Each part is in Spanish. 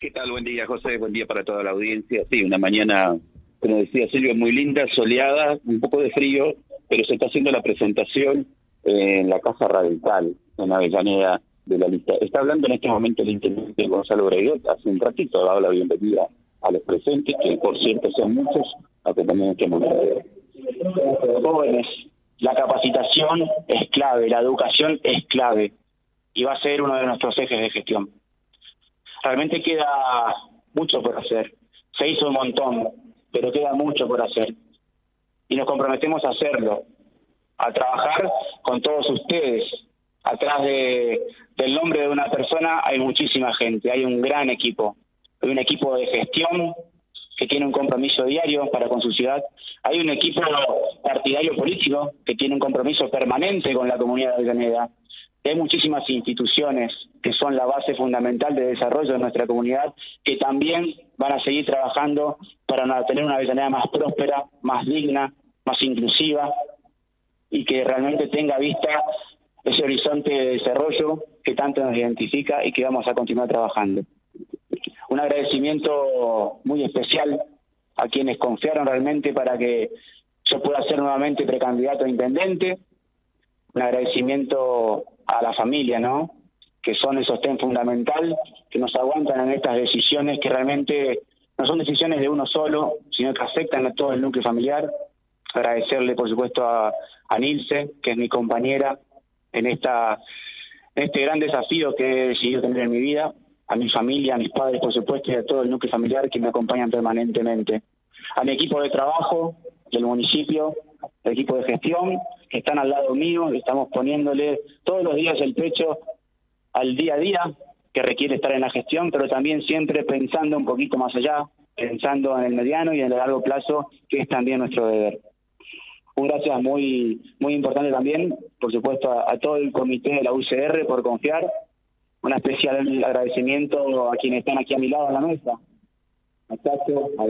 ¿Qué tal? Buen día, José. Buen día para toda la audiencia. Sí, una mañana, como decía Silvio, muy linda, soleada, un poco de frío, pero se está haciendo la presentación en la Casa Radical, en Avellaneda de la lista. Está hablando en este momento el intendente Gonzalo Breguet, hace un ratito ha dado la bienvenida a los presentes, que por cierto son muchos, acompañados este momento. Jóvenes, la capacitación es clave, la educación es clave y va a ser uno de nuestros ejes de gestión realmente queda mucho por hacer. Se hizo un montón, pero queda mucho por hacer. Y nos comprometemos a hacerlo, a trabajar con todos ustedes. Atrás de, del nombre de una persona hay muchísima gente, hay un gran equipo. Hay un equipo de gestión que tiene un compromiso diario para con su ciudad. Hay un equipo partidario político que tiene un compromiso permanente con la comunidad de Avellaneda. Hay muchísimas instituciones que son la base fundamental de desarrollo de nuestra comunidad, que también van a seguir trabajando para tener una Avellaneda más próspera, más digna, más inclusiva y que realmente tenga vista ese horizonte de desarrollo que tanto nos identifica y que vamos a continuar trabajando. Un agradecimiento muy especial a quienes confiaron realmente para que yo pueda ser nuevamente precandidato a intendente. Un agradecimiento a la familia, ¿no? Que son el sostén fundamental, que nos aguantan en estas decisiones que realmente no son decisiones de uno solo, sino que afectan a todo el núcleo familiar. Agradecerle, por supuesto, a, a Nilce, que es mi compañera en esta en este gran desafío que he decidido tener en mi vida, a mi familia, a mis padres, por supuesto, y a todo el núcleo familiar que me acompañan permanentemente. A mi equipo de trabajo del municipio, el equipo de gestión, que están al lado mío, estamos poniéndole todos los días el pecho al día a día que requiere estar en la gestión, pero también siempre pensando un poquito más allá, pensando en el mediano y en el largo plazo, que es también nuestro deber. Un gracias muy muy importante también, por supuesto, a, todo el comité de la UCR por confiar. Un especial agradecimiento a quienes están aquí a mi lado en la mesa. A Chacho, a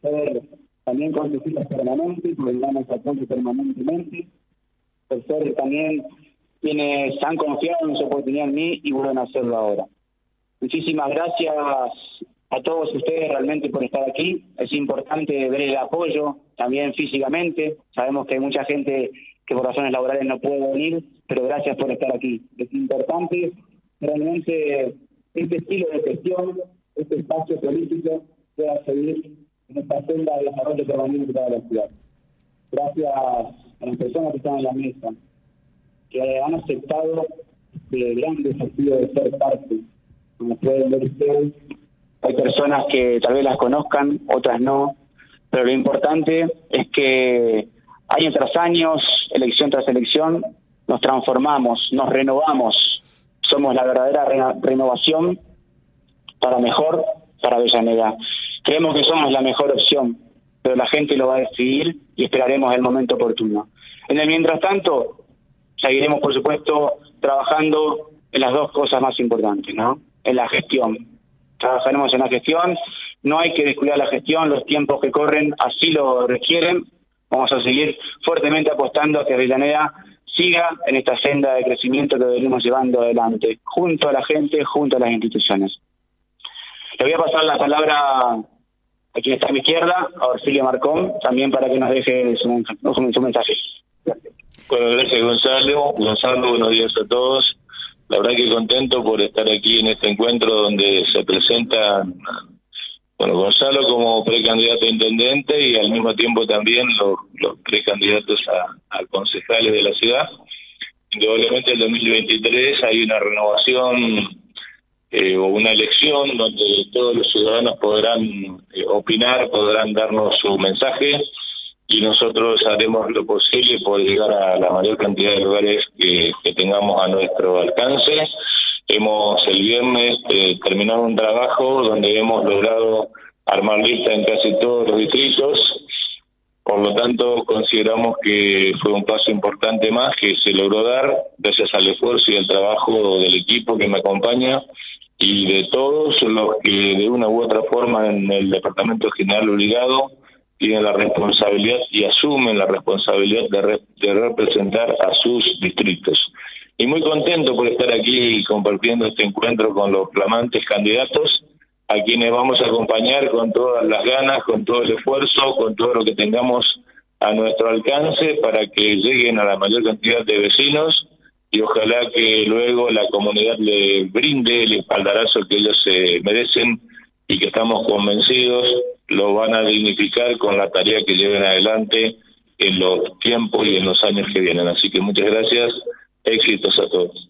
ser también con visitas permanentes, porque damos apoyo permanentemente, ser también quienes han confiado en su oportunidad en mí y vuelven a hacerlo ahora. Muchísimas gracias a todos ustedes realmente por estar aquí. Es importante ver el apoyo también físicamente. Sabemos que hay mucha gente que por razones laborales no puede venir, pero gracias por estar aquí. Es importante realmente este estilo de gestión, este espacio político pueda seguir en esta senda de desarrollo permanente para la ciudad. Gracias a las personas que están en la mesa, que han aceptado el gran desafío de ser parte. Como pueden ver ustedes, hay personas que tal vez las conozcan, otras no, pero lo importante es que año tras año, elección tras elección, nos transformamos, nos renovamos, somos la verdadera renovación para mejor para Avellaneda. Creemos que somos la mejor opción, pero la gente lo va a decidir y esperaremos el momento oportuno. En el mientras tanto, seguiremos, por supuesto, trabajando en las dos cosas más importantes, ¿no? En la gestión. Trabajaremos en la gestión, no hay que descuidar la gestión, los tiempos que corren así lo requieren. Vamos a seguir fuertemente apostando a que Avellaneda siga en esta senda de crecimiento que venimos llevando adelante, junto a la gente, junto a las instituciones. Le voy a pasar la palabra a quien está a mi izquierda, a Marcón, también para que nos deje su, su mensaje. Bueno, gracias Gonzalo. Gonzalo, buenos días a todos. La verdad que contento por estar aquí en este encuentro donde se presenta bueno, Gonzalo como precandidato a intendente y al mismo tiempo también los, los precandidatos a, a concejales de la ciudad. Indudablemente el 2023 hay una renovación eh, o una elección donde todos los ciudadanos podrán eh, opinar, podrán darnos su mensaje y nosotros haremos lo posible por llegar a la mayor cantidad de lugares que, tengamos a nuestro alcance. Hemos el viernes eh, terminado un trabajo donde hemos logrado armar lista en casi todos los distritos. Por lo tanto, consideramos que fue un paso importante más que se logró dar gracias al esfuerzo y al trabajo del equipo que me acompaña y de todos los que de una u otra forma en el Departamento General Obligado tienen la responsabilidad y asumen la responsabilidad de, representar a sus distritos. y muy contento por estar aquí compartiendo este encuentro con los flamantes candidatos a quienes vamos a acompañar con todas las ganas, con todo el esfuerzo, con todo lo que tengamos a nuestro alcance para que lleguen a la mayor cantidad de vecinos y ojalá que luego la comunidad le brinde el espaldarazo que ellos se merecen y que estamos convencidos lo van a dignificar con la tarea que lleven adelante en los tiempos y en los años que vienen. Así que muchas gracias, éxitos a todos.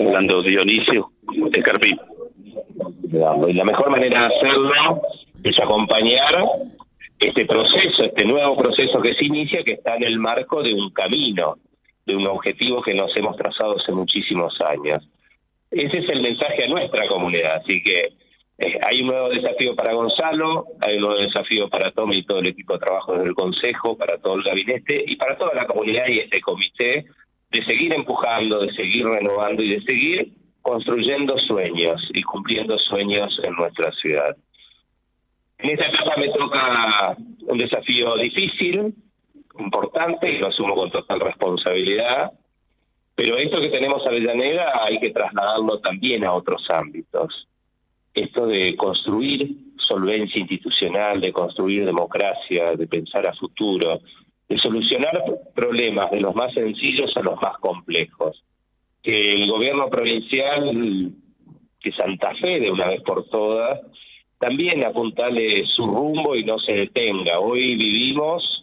Hablando Dionisio de Carpín. Y la mejor manera de hacerlo es acompañar este proceso, este nuevo proceso que se inicia, que está en el marco de un camino, de un objetivo que nos hemos trazado hace muchísimos años. Ese es el mensaje a nuestra comunidad, así que eh, hay un nuevo desafío para Gonzalo, hay un nuevo desafío para Tommy y todo el equipo de trabajo del Consejo, para todo el gabinete y para toda la comunidad y este comité, de seguir empujando, de seguir renovando y de seguir construyendo sueños y cumpliendo sueños en nuestra ciudad. En esta etapa me toca un desafío difícil, importante, y lo asumo con total responsabilidad, pero esto que tenemos a Avellaneda hay que trasladarlo también a otros ámbitos. Esto de construir solvencia institucional, de construir democracia, de pensar a futuro, de solucionar problemas de los más sencillos a los más complejos que el gobierno provincial, que Santa Fe de una vez por todas, también apuntale su rumbo y no se detenga. Hoy vivimos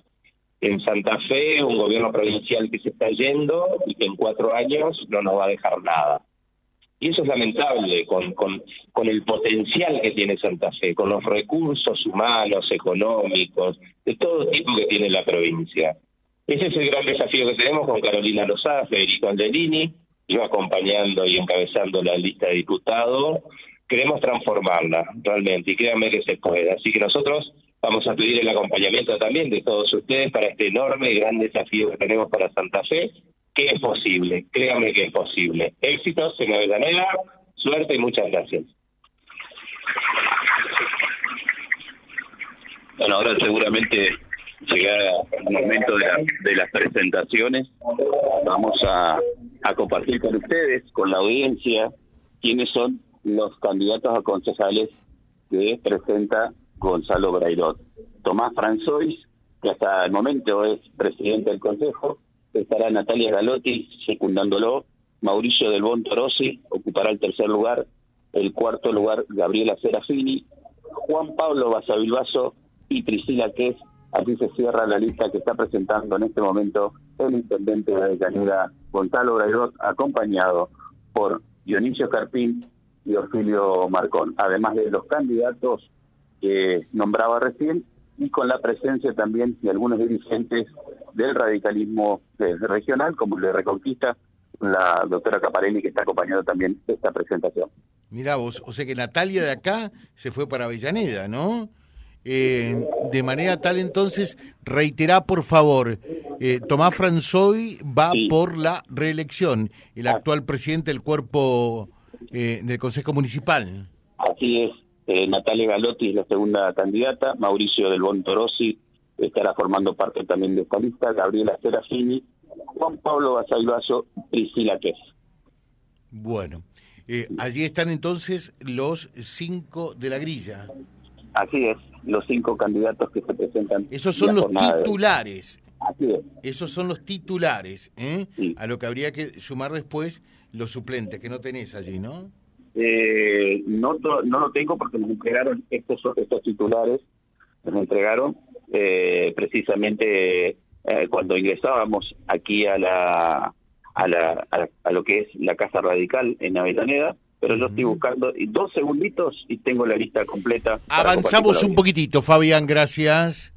en Santa Fe un gobierno provincial que se está yendo y que en cuatro años no nos va a dejar nada. Y eso es lamentable con, con, con el potencial que tiene Santa Fe, con los recursos humanos, económicos, de todo tipo que tiene la provincia. Ese es el gran desafío que tenemos con Carolina Lozada, Federico Angelini, yo acompañando y encabezando la lista de diputados, queremos transformarla realmente y créanme que se puede. Así que nosotros vamos a pedir el acompañamiento también de todos ustedes para este enorme y gran desafío que tenemos para Santa Fe, que es posible, créanme que es posible. Éxitos en Avellaneda, suerte y muchas gracias. Bueno, ahora seguramente llega el momento de, de las presentaciones. Vamos a a compartir con ustedes, con la audiencia, quiénes son los candidatos a concejales que presenta Gonzalo Brairot. Tomás Franzois, que hasta el momento es presidente del Consejo, estará Natalia Galotti secundándolo, Mauricio del Bon Torosi ocupará el tercer lugar, el cuarto lugar Gabriela Serafini, Juan Pablo Basavilbaso y Priscila Ques. Así se cierra la lista que está presentando en este momento el intendente de Caneda, Gonzalo Braidot, acompañado por Dionisio Carpín y Orfilio Marcón, además de los candidatos que nombraba recién y con la presencia también de algunos dirigentes del radicalismo regional, como el de Reconquista, la doctora Caparelli, que está acompañando también esta presentación. Mira vos, o sea que Natalia de acá se fue para Avellaneda, ¿no? Eh, de manera tal entonces, reiterá por favor, eh, Tomás Franzoy va por la reelección, el ah. actual presidente del cuerpo eh, del Consejo Municipal. Así es, eh, Natalia Galotti es la segunda candidata, Mauricio del Bontorosi estará formando parte también de esta lista, Gabriela Serafini, Juan Pablo Basalvaso, Priscila Ques. Bueno, allí están entonces los cinco de la grilla. Así es, los cinco candidatos que se presentan. Esos son los titulares. Esos son los titulares, ¿eh? A lo que habría que sumar después los suplentes, que no tenés allí, ¿no? Eh, no, no lo tengo porque nos entregaron estos, estos titulares, nos entregaron eh, precisamente eh, cuando ingresábamos aquí a la, a, la, a, lo que es la Casa Radical en Avellaneda, pero yo estoy buscando dos segunditos y tengo la lista completa. Avanzamos un poquitito, Fabián, gracias.